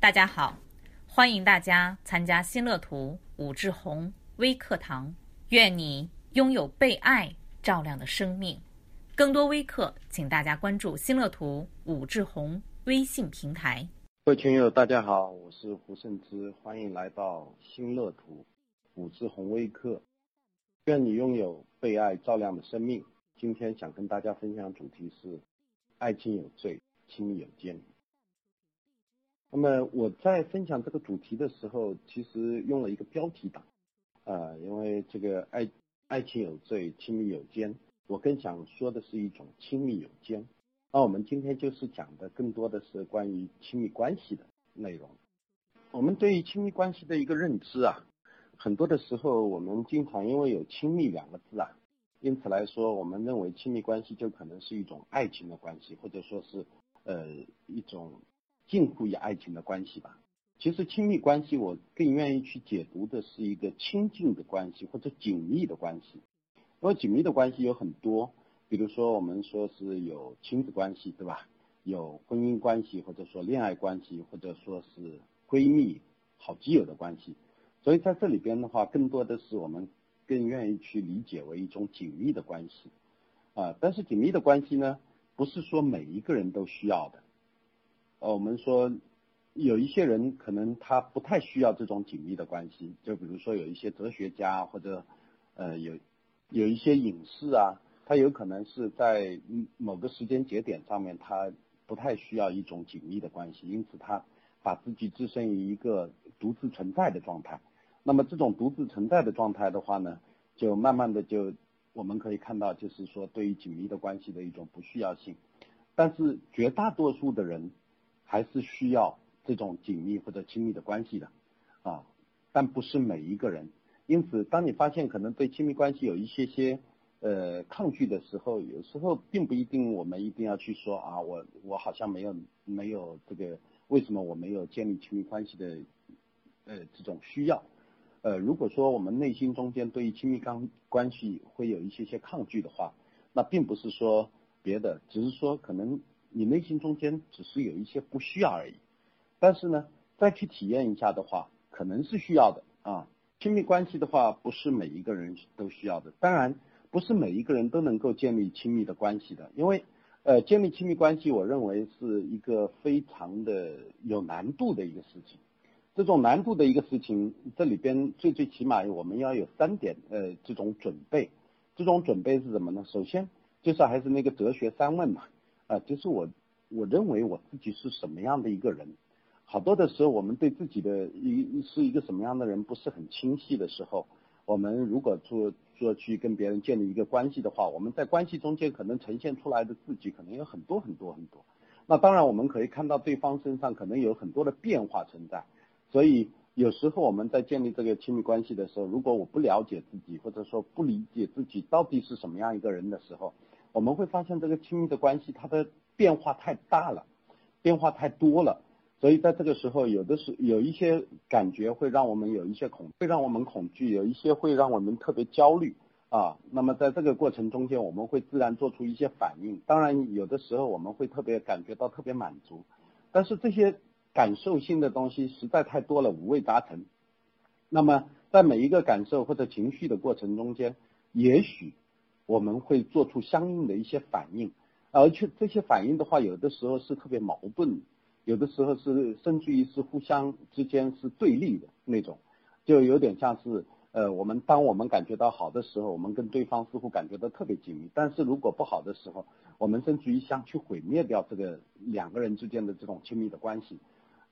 大家好，欢迎大家参加新乐图武志红微课堂。愿你拥有被爱照亮的生命。更多微课，请大家关注新乐图武志红微信平台。各位群友，大家好，我是胡胜之，欢迎来到新乐图武志红微课。愿你拥有被爱照亮的生命。今天想跟大家分享主题是：爱情有罪，亲密有间。那么我在分享这个主题的时候，其实用了一个标题党，啊，因为这个爱爱情有罪，亲密有间，我更想说的是一种亲密有间。那我们今天就是讲的更多的是关于亲密关系的内容。我们对于亲密关系的一个认知啊，很多的时候我们经常因为有亲密两个字啊，因此来说，我们认为亲密关系就可能是一种爱情的关系，或者说是呃一种。近乎于爱情的关系吧。其实亲密关系，我更愿意去解读的是一个亲近的关系或者紧密的关系。因为紧密的关系有很多，比如说我们说是有亲子关系，对吧？有婚姻关系，或者说恋爱关系，或者说是闺蜜、好基友的关系。所以在这里边的话，更多的是我们更愿意去理解为一种紧密的关系啊。但是紧密的关系呢，不是说每一个人都需要的。呃，我们说有一些人可能他不太需要这种紧密的关系，就比如说有一些哲学家或者呃有有一些隐士啊，他有可能是在某个时间节点上面，他不太需要一种紧密的关系，因此他把自己置身于一个独自存在的状态。那么这种独自存在的状态的话呢，就慢慢的就我们可以看到，就是说对于紧密的关系的一种不需要性。但是绝大多数的人。还是需要这种紧密或者亲密的关系的，啊，但不是每一个人。因此，当你发现可能对亲密关系有一些些呃抗拒的时候，有时候并不一定我们一定要去说啊，我我好像没有没有这个为什么我没有建立亲密关系的呃这种需要。呃，如果说我们内心中间对于亲密关关系会有一些些抗拒的话，那并不是说别的，只是说可能。你内心中间只是有一些不需要而已，但是呢，再去体验一下的话，可能是需要的啊。亲密关系的话，不是每一个人都需要的，当然不是每一个人都能够建立亲密的关系的，因为呃，建立亲密关系，我认为是一个非常的有难度的一个事情。这种难度的一个事情，这里边最最起码我们要有三点呃这种准备。这种准备是什么呢？首先就是还是那个哲学三问嘛。啊，就是我，我认为我自己是什么样的一个人。好多的时候，我们对自己的一是一个什么样的人不是很清晰的时候，我们如果做做去跟别人建立一个关系的话，我们在关系中间可能呈现出来的自己可能有很多很多很多。那当然，我们可以看到对方身上可能有很多的变化存在。所以有时候我们在建立这个亲密关系的时候，如果我不了解自己，或者说不理解自己到底是什么样一个人的时候，我们会发现这个亲密的关系，它的变化太大了，变化太多了，所以在这个时候，有的是有一些感觉会让我们有一些恐，会让我们恐惧，有一些会让我们特别焦虑啊。那么在这个过程中间，我们会自然做出一些反应。当然，有的时候我们会特别感觉到特别满足，但是这些感受性的东西实在太多了，五味杂陈。那么在每一个感受或者情绪的过程中间，也许。我们会做出相应的一些反应，而且这些反应的话，有的时候是特别矛盾，有的时候是甚至于是互相之间是对立的那种，就有点像是呃，我们当我们感觉到好的时候，我们跟对方似乎感觉到特别紧密，但是如果不好的时候，我们甚至于想去毁灭掉这个两个人之间的这种亲密的关系。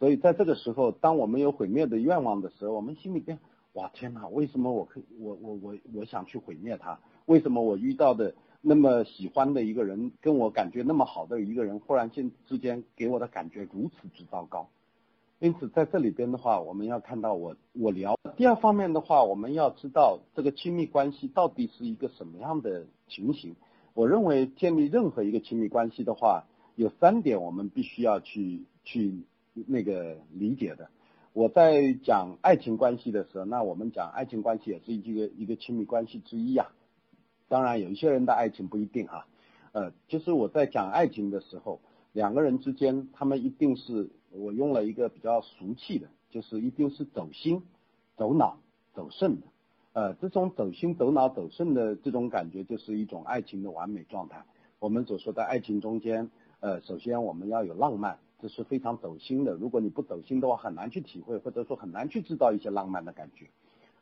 所以在这个时候，当我们有毁灭的愿望的时候，我们心里边哇天哪，为什么我可我我我我想去毁灭他？为什么我遇到的那么喜欢的一个人，跟我感觉那么好的一个人，忽然间之间给我的感觉如此之糟糕？因此在这里边的话，我们要看到我我聊第二方面的话，我们要知道这个亲密关系到底是一个什么样的情形。我认为建立任何一个亲密关系的话，有三点我们必须要去去那个理解的。我在讲爱情关系的时候，那我们讲爱情关系也是一个一个亲密关系之一呀。当然，有一些人的爱情不一定哈，呃，就是我在讲爱情的时候，两个人之间他们一定是我用了一个比较俗气的，就是一定是走心、走脑、走肾的。呃，这种走心、走脑、走肾的这种感觉，就是一种爱情的完美状态。我们所说的爱情中间，呃，首先我们要有浪漫，这是非常走心的。如果你不走心的话，很难去体会，或者说很难去制造一些浪漫的感觉。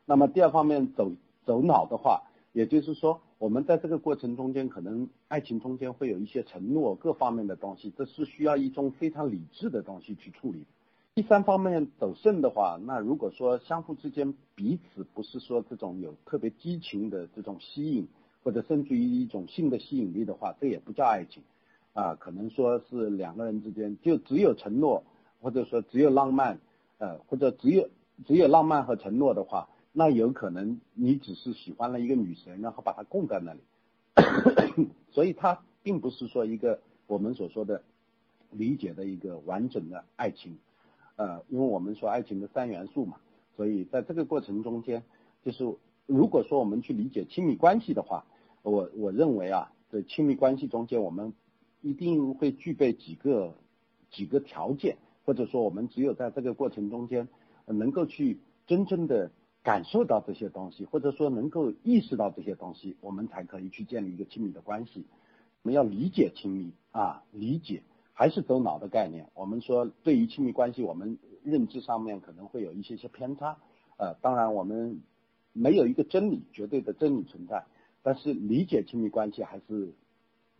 那么第二方面，走走脑的话，也就是说，我们在这个过程中间，可能爱情中间会有一些承诺，各方面的东西，这是需要一种非常理智的东西去处理。第三方面走肾的话，那如果说相互之间彼此不是说这种有特别激情的这种吸引，或者甚至于一种性的吸引力的话，这也不叫爱情，啊，可能说是两个人之间就只有承诺，或者说只有浪漫，呃，或者只有只有浪漫和承诺的话，那有可能你只是喜欢了一个女神，然后把她供在那里，所以它并不是说一个我们所说的理解的一个完整的爱情。呃，因为我们说爱情的三元素嘛，所以在这个过程中间，就是如果说我们去理解亲密关系的话，我我认为啊，在亲密关系中间，我们一定会具备几个几个条件，或者说我们只有在这个过程中间，能够去真正的感受到这些东西，或者说能够意识到这些东西，我们才可以去建立一个亲密的关系。我们要理解亲密啊，理解。还是走脑的概念。我们说，对于亲密关系，我们认知上面可能会有一些些偏差。呃，当然我们没有一个真理，绝对的真理存在。但是理解亲密关系还是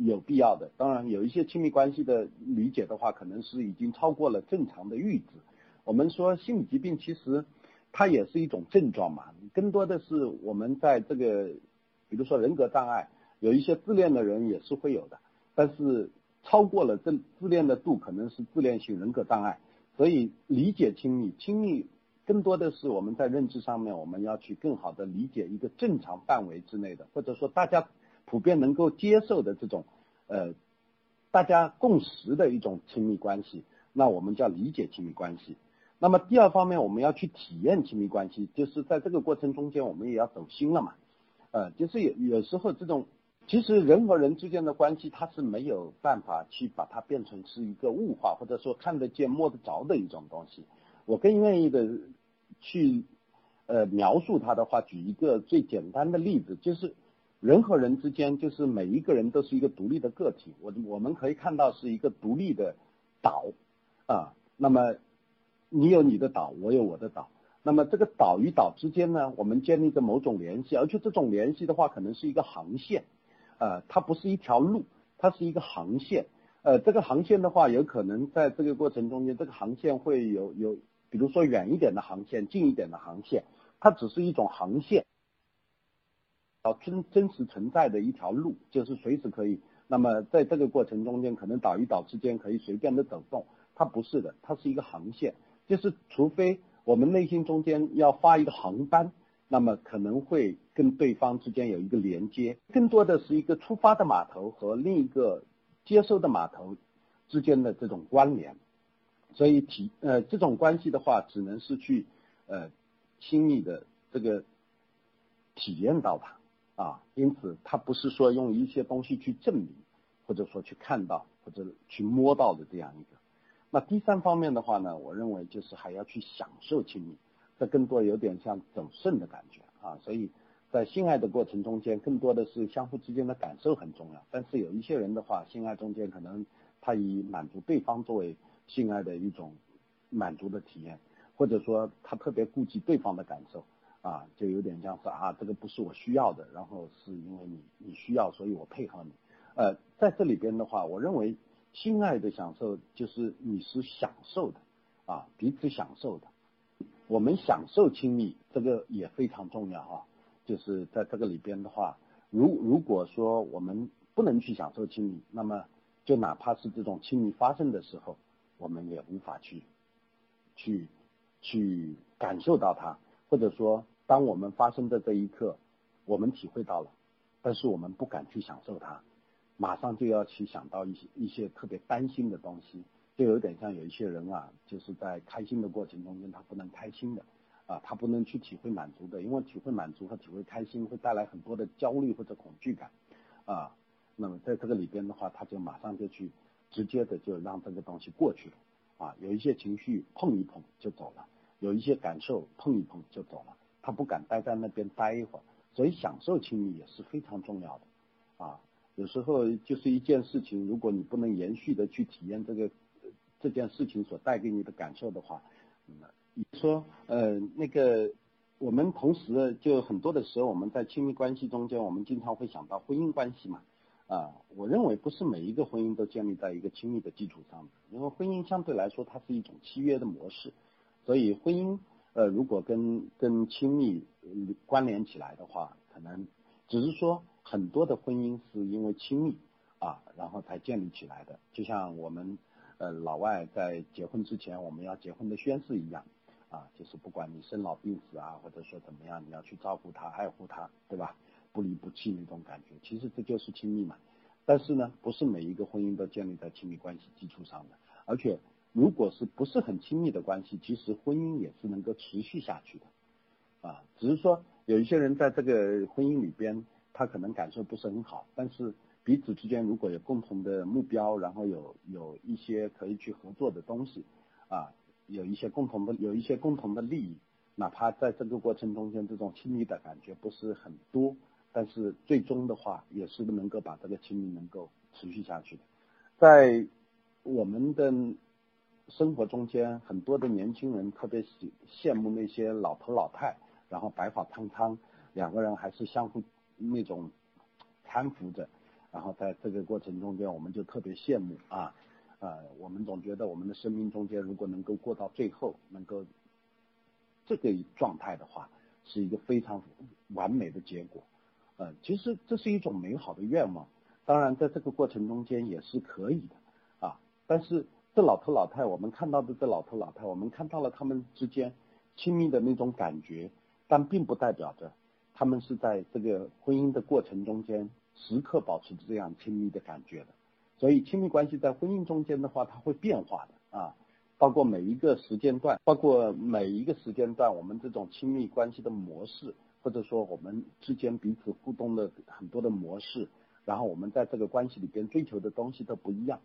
有必要的。当然，有一些亲密关系的理解的话，可能是已经超过了正常的阈值。我们说心理疾病其实它也是一种症状嘛，更多的是我们在这个，比如说人格障碍，有一些自恋的人也是会有的，但是。超过了这自恋的度，可能是自恋性人格障碍。所以理解亲密，亲密更多的是我们在认知上面，我们要去更好的理解一个正常范围之内的，或者说大家普遍能够接受的这种呃大家共识的一种亲密关系，那我们叫理解亲密关系。那么第二方面，我们要去体验亲密关系，就是在这个过程中间，我们也要走心了嘛。呃，就是有有时候这种。其实人和人之间的关系，它是没有办法去把它变成是一个物化，或者说看得见摸得着的一种东西。我更愿意的去呃描述它的话，举一个最简单的例子，就是人和人之间，就是每一个人都是一个独立的个体。我我们可以看到是一个独立的岛啊，那么你有你的岛，我有我的岛。那么这个岛与岛之间呢，我们建立着某种联系，而且这种联系的话，可能是一个航线。呃，它不是一条路，它是一个航线。呃，这个航线的话，有可能在这个过程中间，这个航线会有有，比如说远一点的航线，近一点的航线，它只是一种航线，要真真实存在的一条路，就是随时可以。那么在这个过程中间，可能岛与岛之间可以随便的走动，它不是的，它是一个航线，就是除非我们内心中间要发一个航班。那么可能会跟对方之间有一个连接，更多的是一个出发的码头和另一个接收的码头之间的这种关联，所以体呃这种关系的话，只能是去呃亲密的这个体验到吧啊，因此它不是说用一些东西去证明，或者说去看到或者去摸到的这样一个。那第三方面的话呢，我认为就是还要去享受亲密。这更多有点像走肾的感觉啊，所以在性爱的过程中间，更多的是相互之间的感受很重要。但是有一些人的话，性爱中间可能他以满足对方作为性爱的一种满足的体验，或者说他特别顾及对方的感受啊，就有点像是啊，这个不是我需要的，然后是因为你你需要，所以我配合你。呃，在这里边的话，我认为性爱的享受就是你是享受的啊，彼此享受的。我们享受亲密，这个也非常重要哈。就是在这个里边的话，如如果说我们不能去享受亲密，那么就哪怕是这种亲密发生的时候，我们也无法去去去感受到它，或者说，当我们发生的这一刻，我们体会到了，但是我们不敢去享受它，马上就要去想到一些一些特别担心的东西。就有点像有一些人啊，就是在开心的过程中间，他不能开心的，啊，他不能去体会满足的，因为体会满足和体会开心会带来很多的焦虑或者恐惧感，啊，那么在这个里边的话，他就马上就去直接的就让这个东西过去了，啊，有一些情绪碰一碰就走了，有一些感受碰一碰就走了，他不敢待在那边待一会儿，所以享受亲密也是非常重要的啊。有时候就是一件事情，如果你不能延续的去体验这个这件事情所带给你的感受的话，你说呃那个我们同时就很多的时候我们在亲密关系中间，我们经常会想到婚姻关系嘛。啊，我认为不是每一个婚姻都建立在一个亲密的基础上的，因为婚姻相对来说它是一种契约的模式，所以婚姻呃如果跟跟亲密关联起来的话，可能只是说很多的婚姻是因为亲密啊，然后才建立起来的，就像我们呃老外在结婚之前我们要结婚的宣誓一样啊，就是不管你生老病死啊，或者说怎么样，你要去照顾他、爱护他，对吧？不离不弃那种感觉，其实这就是亲密嘛。但是呢，不是每一个婚姻都建立在亲密关系基础上的。而且，如果是不是很亲密的关系，其实婚姻也是能够持续下去的。啊，只是说有一些人在这个婚姻里边，他可能感受不是很好。但是彼此之间如果有共同的目标，然后有有一些可以去合作的东西，啊，有一些共同的有一些共同的利益，哪怕在这个过程中间，这种亲密的感觉不是很多。但是最终的话，也是能够把这个亲密能够持续下去的。在我们的生活中间，很多的年轻人特别喜羡慕那些老头老太，然后白发苍苍，两个人还是相互那种搀扶着，然后在这个过程中间，我们就特别羡慕啊，呃，我们总觉得我们的生命中间如果能够过到最后，能够这个状态的话，是一个非常完美的结果。呃，其实这是一种美好的愿望，当然在这个过程中间也是可以的啊。但是这老头老太，我们看到的这老头老太，我们看到了他们之间亲密的那种感觉，但并不代表着他们是在这个婚姻的过程中间时刻保持着这样亲密的感觉的。所以亲密关系在婚姻中间的话，它会变化的啊，包括每一个时间段，包括每一个时间段，我们这种亲密关系的模式。或者说我们之间彼此互动的很多的模式，然后我们在这个关系里边追求的东西都不一样，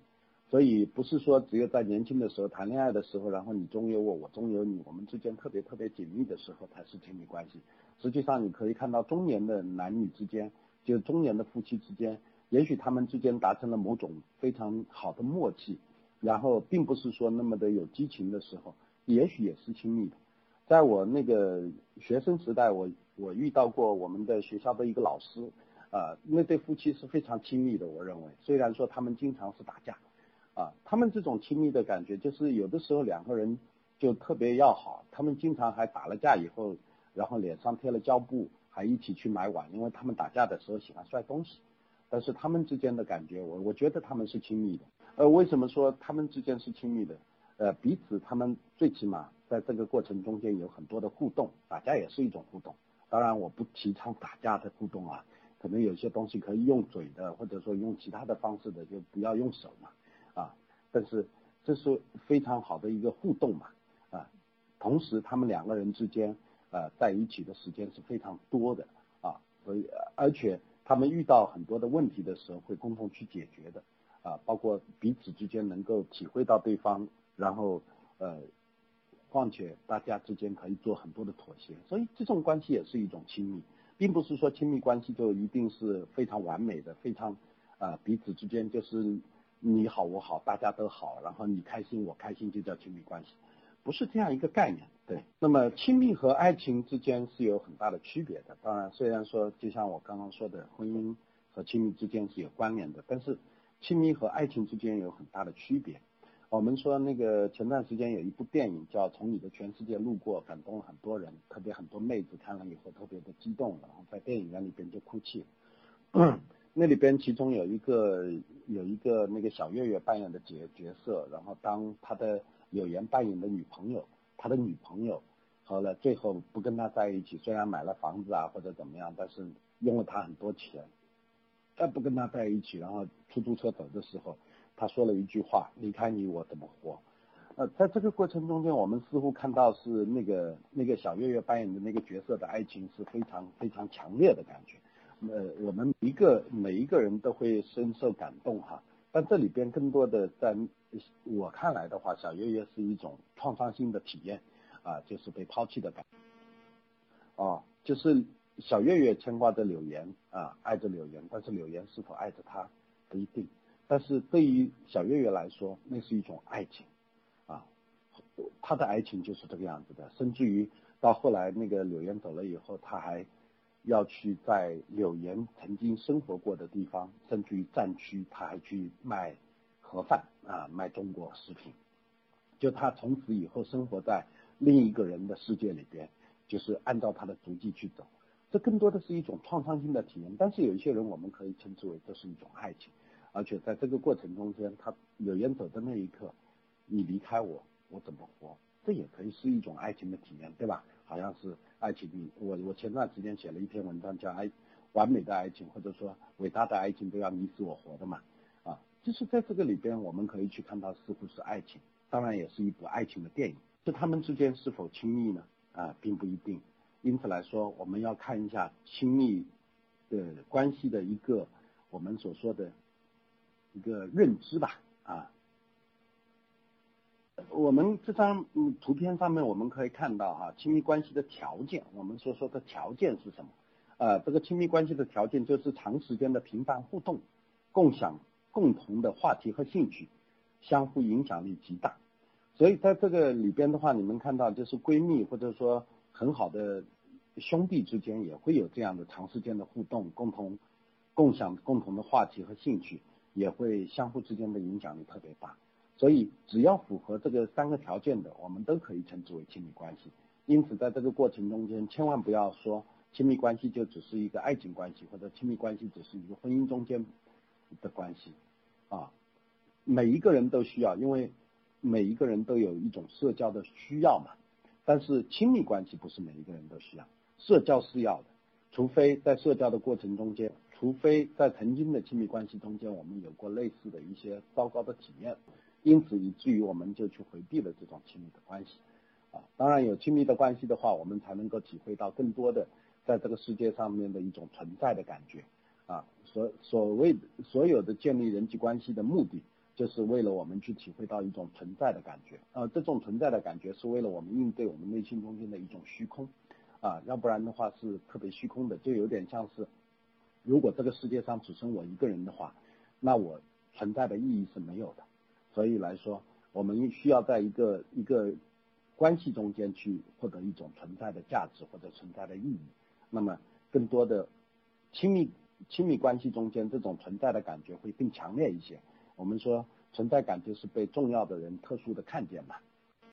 所以不是说只有在年轻的时候谈恋爱的时候，然后你中有我，我中有你，我们之间特别特别紧密的时候才是亲密关系。实际上你可以看到中年的男女之间，就中年的夫妻之间，也许他们之间达成了某种非常好的默契，然后并不是说那么的有激情的时候，也许也是亲密的。在我那个学生时代，我我遇到过我们的学校的一个老师，啊，那对夫妻是非常亲密的。我认为，虽然说他们经常是打架，他们这种亲密的感觉，就是有的时候两个人就特别要好。他们经常还打了架以后，然后脸上贴了胶布，还一起去买碗，因为他们打架的时候喜欢摔东西。但是他们之间的感觉，我我觉得他们是亲密的。呃，为什么说他们之间是亲密的？呃，彼此他们最起码。在这个过程中间有很多的互动，打架也是一种互动。当然，我不提倡打架的互动啊，可能有些东西可以用嘴的，或者说用其他的方式的，就不要用手嘛，但是这是非常好的一个互动嘛，啊。同时，他们两个人之间啊在一起的时间是非常多的啊，所以而且他们遇到很多的问题的时候会共同去解决的啊，包括彼此之间能够体会到对方，然后呃。况且大家之间可以做很多的妥协，所以这种关系也是一种亲密，并不是说亲密关系就一定是非常完美的，非常啊彼此之间就是你好我好大家都好，然后你开心我开心就叫亲密关系，不是这样一个概念。对，那么亲密和爱情之间是有很大的区别的。当然，虽然说就像我刚刚说的，婚姻和亲密之间是有关联的，但是亲密和爱情之间有很大的区别。我们说那个前段时间有一部电影叫《从你的全世界路过》，感动了很多人，特别很多妹子看了以后特别的激动，然后在电影院里边就哭泣。那里边其中有一个有一个那个小岳岳扮演的角角色，然后当他的柳岩扮演的女朋友，他的女朋友后来最后不跟他在一起，虽然买了房子啊或者怎么样，但是用了他很多钱，但不跟他在一起，然后出租车走的时候。他说了一句话：“离开你，我怎么活？”呃，在这个过程中间，我们似乎看到是那个那个小岳岳扮演的那个角色的爱情是非常非常强烈的感觉。呃，我们一个每一个人都会深受感动哈。但这里边更多的在我看来的话，小月月是一种创伤性的体验啊，就是被抛弃的感觉。哦，就是小月月牵挂着柳岩啊，爱着柳岩，但是柳岩是否爱着他不一定。但是对于小月月来说，那是一种爱情啊，他的爱情就是这个样子的，甚至于到后来那个柳岩走了以后，他还。要去在柳岩曾经生活过的地方，甚至于战区，他还去卖盒饭啊，卖中国食品。就他从此以后生活在另一个人的世界里边，就是按照他的足迹去走。这更多的是一种创伤性的体验。但是有一些人，我们可以称之为这是一种爱情。而且在这个过程中间，他柳岩走的那一刻，你离开我，我怎么活？这也可以是一种爱情的体验，对吧？好像是爱情，我我前段时间写了一篇文章，叫《爱完美的爱情》或者说伟大的爱情都要你死我活的嘛，啊，就是在这个里边，我们可以去看到似乎是爱情，当然也是一部爱情的电影。这他们之间是否亲密呢？啊，并不一定。因此来说，我们要看一下亲密的关系的一个我们所说的一个认知吧，啊。我们这张图片上面我们可以看到哈，亲密关系的条件，我们所说的条件是什么？呃，这个亲密关系的条件就是长时间的频繁互动，共享共同的话题和兴趣，相互影响力极大。所以在这个里边的话，你们看到就是闺蜜或者说很好的兄弟之间也会有这样的长时间的互动，共同共享共同的话题和兴趣，也会相互之间的影响力特别大。所以，只要符合这个三个条件的，我们都可以称之为亲密关系。因此，在这个过程中间，千万不要说亲密关系就只是一个爱情关系，或者亲密关系只是一个婚姻中间的关系啊。每一个人都需要，因为每一个人都有一种社交的需要嘛。但是，亲密关系不是每一个人都需要，社交是要的。除非在社交的过程中间，除非在曾经的亲密关系中间，我们有过类似的一些糟糕的体验。因此，以至于我们就去回避了这种亲密的关系，啊，当然有亲密的关系的话，我们才能够体会到更多的在这个世界上面的一种存在的感觉，啊，所所谓所有的建立人际关系的目的，就是为了我们去体会到一种存在的感觉，啊，这种存在的感觉是为了我们应对我们内心中间的一种虚空，啊，要不然的话是特别虚空的，就有点像是，如果这个世界上只剩我一个人的话，那我存在的意义是没有的。所以来说，我们需要在一个一个关系中间去获得一种存在的价值或者存在的意义。那么，更多的亲密亲密关系中间这种存在的感觉会更强烈一些。我们说存在感就是被重要的人特殊的看见嘛。